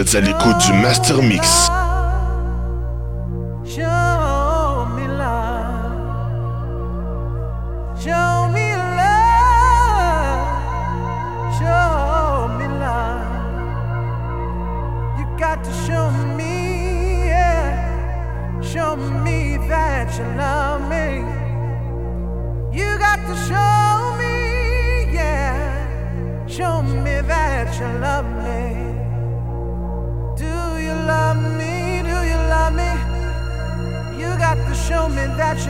Êtes à l'écoute du Master Mix. Show me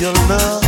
your love.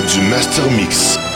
Du Master Mix.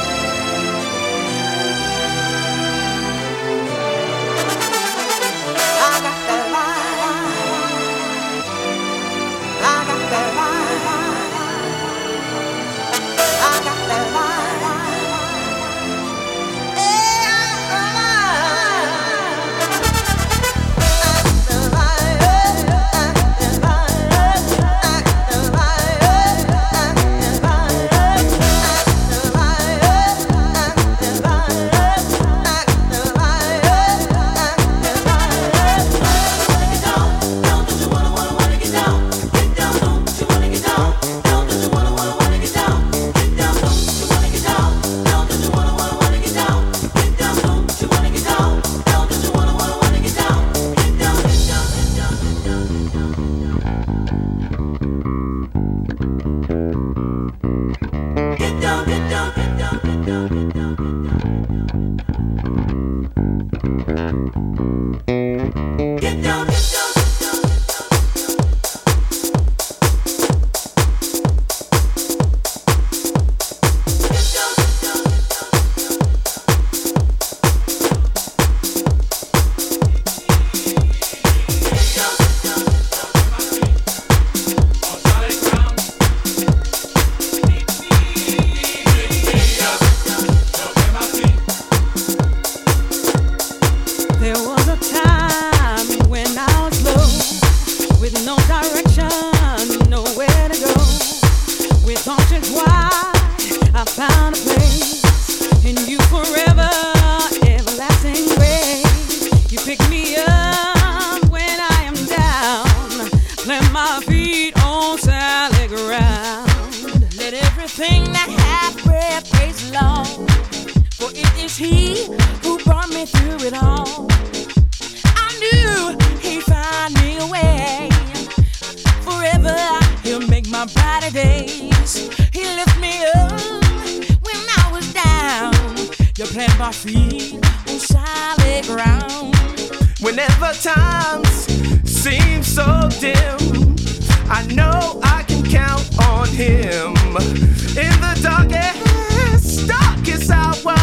my feet on solid ground. Whenever times seem so dim, I know I can count on him. In the darkest, darkest hour,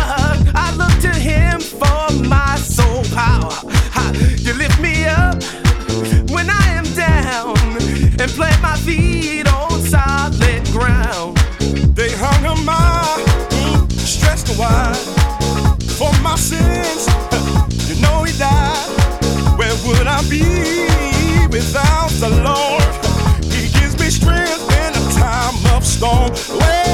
I look to him for my soul power. You lift me up when I am down and plant my feet on solid ground. They hung a mile, stretched wide. Since. You know he died. Where would I be without the Lord? He gives me strength in a time of storm. Where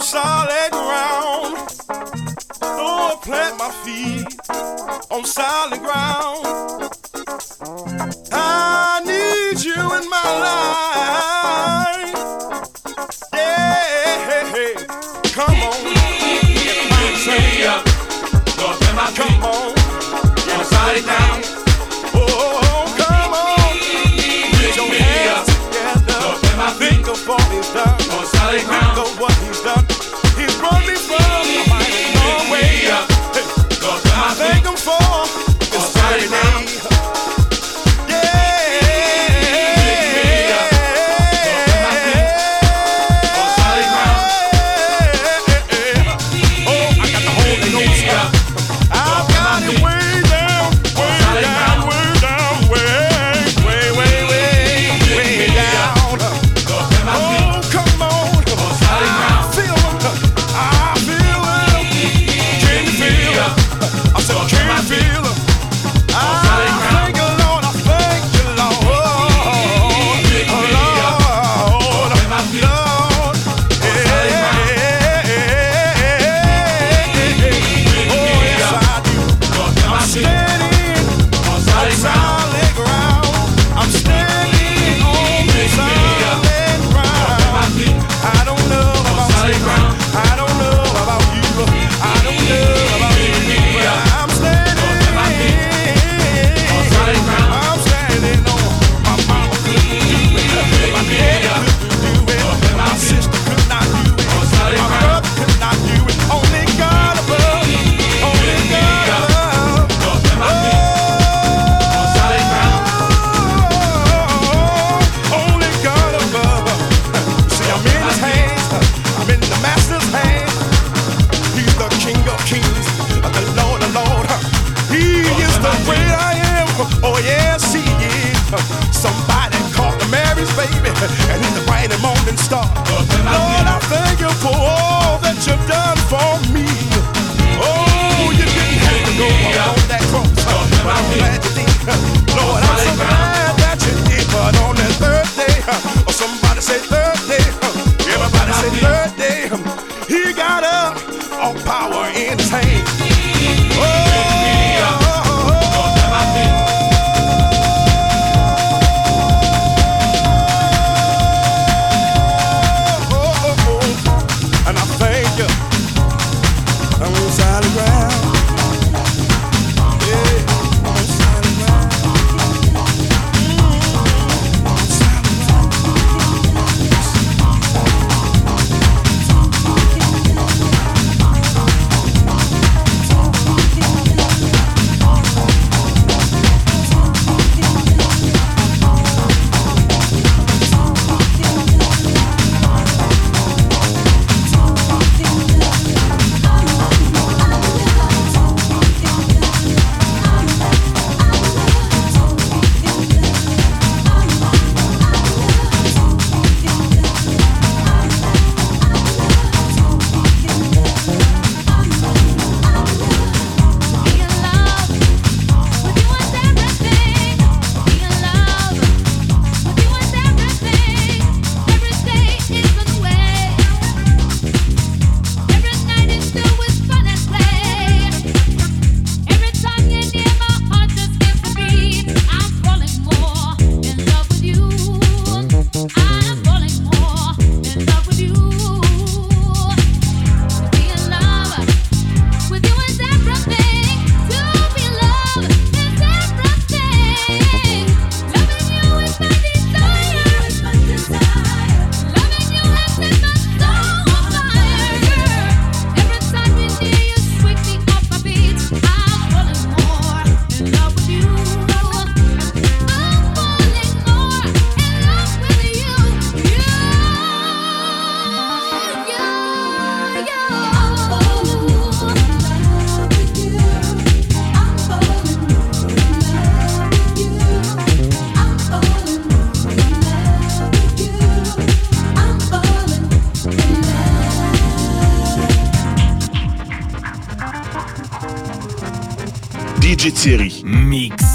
solid ground. Oh, I plant my feet on solid ground. I need you in my life. Yeah, come on. Come on, on solid ground. Oh, come on. Get your hands together. Think of all this done on solid ground. DJ Thierry. Mix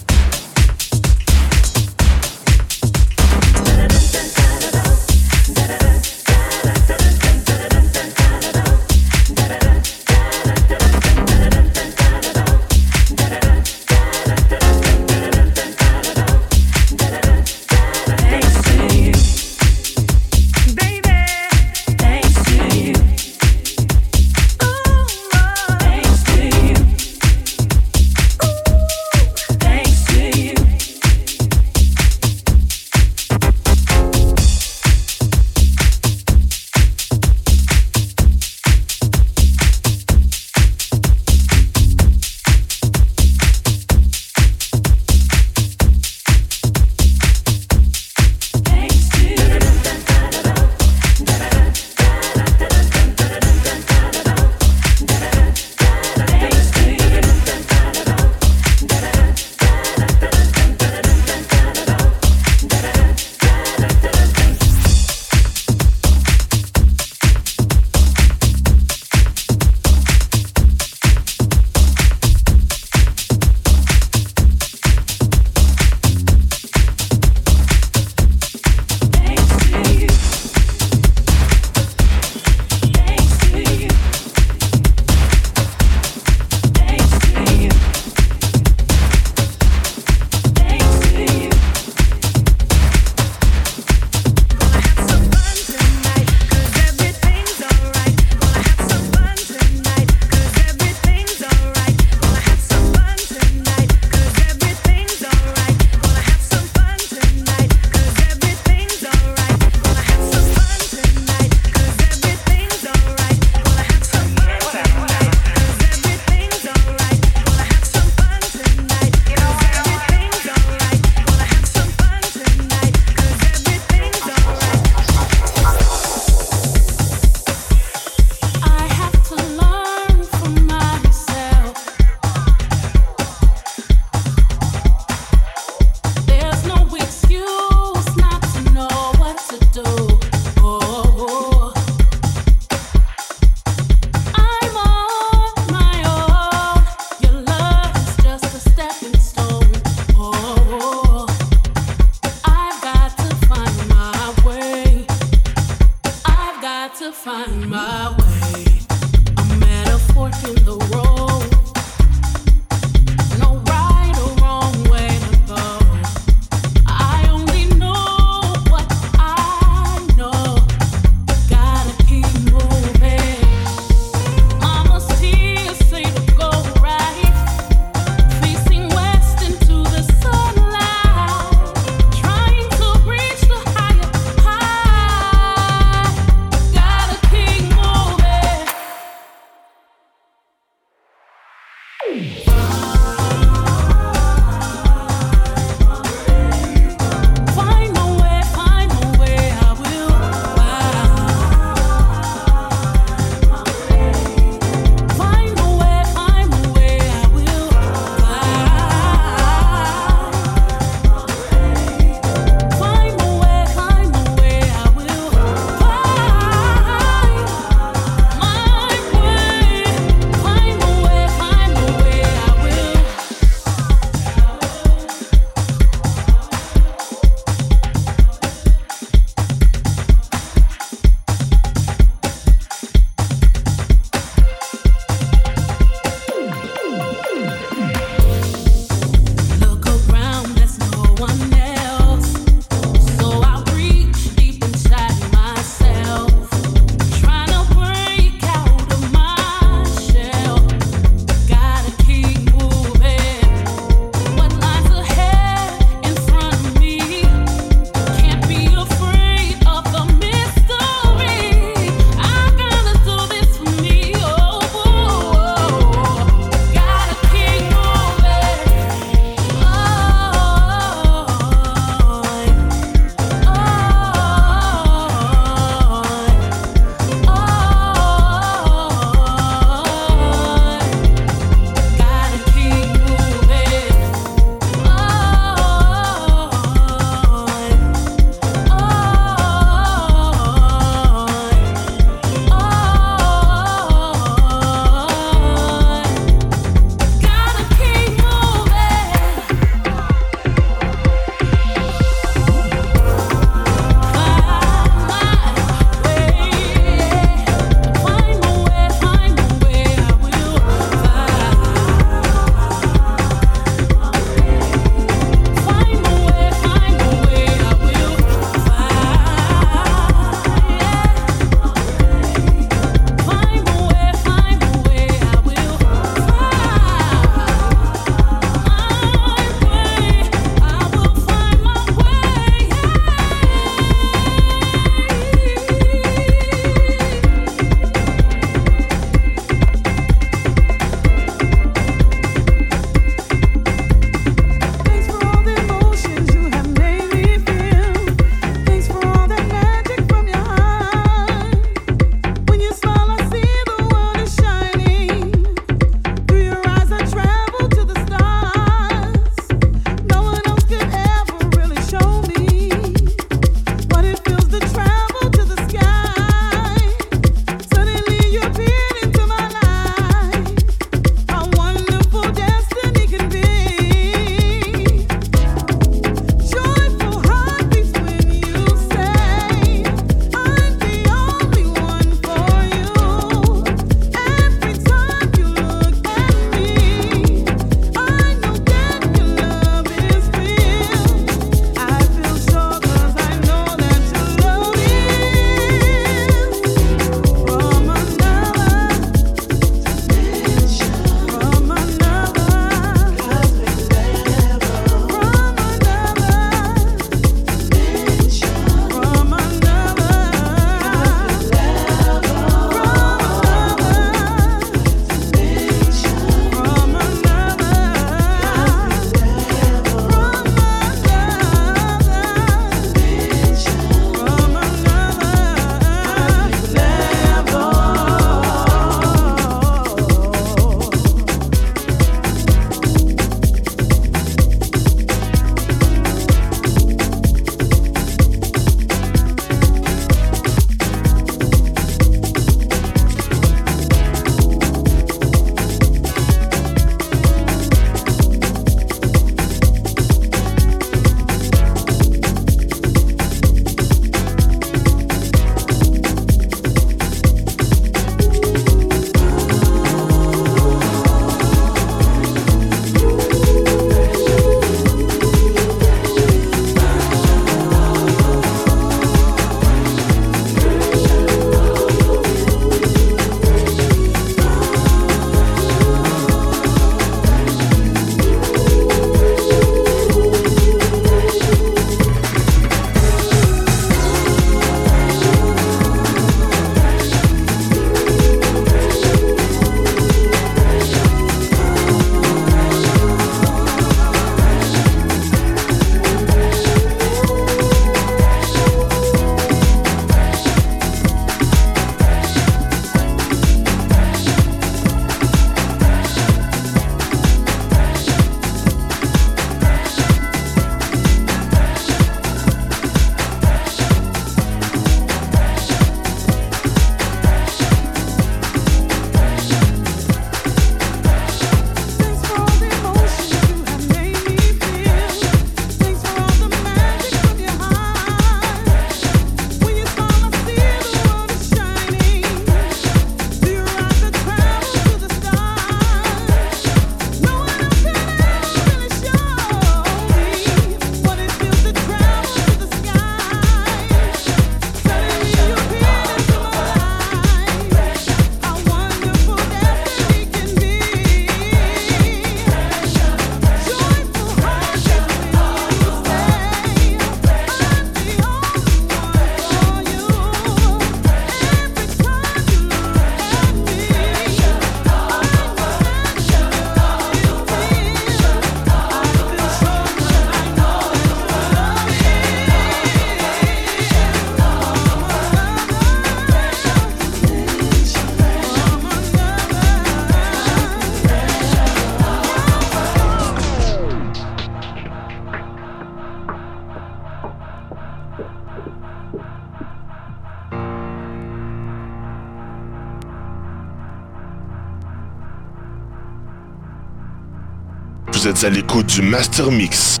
à l'écoute du Master Mix.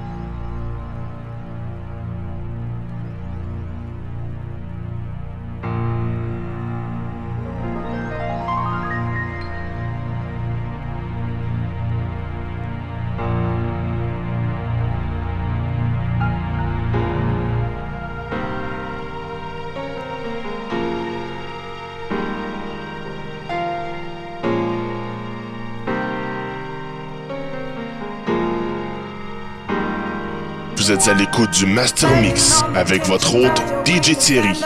Du Master Mix avec votre hôte DJ Thierry.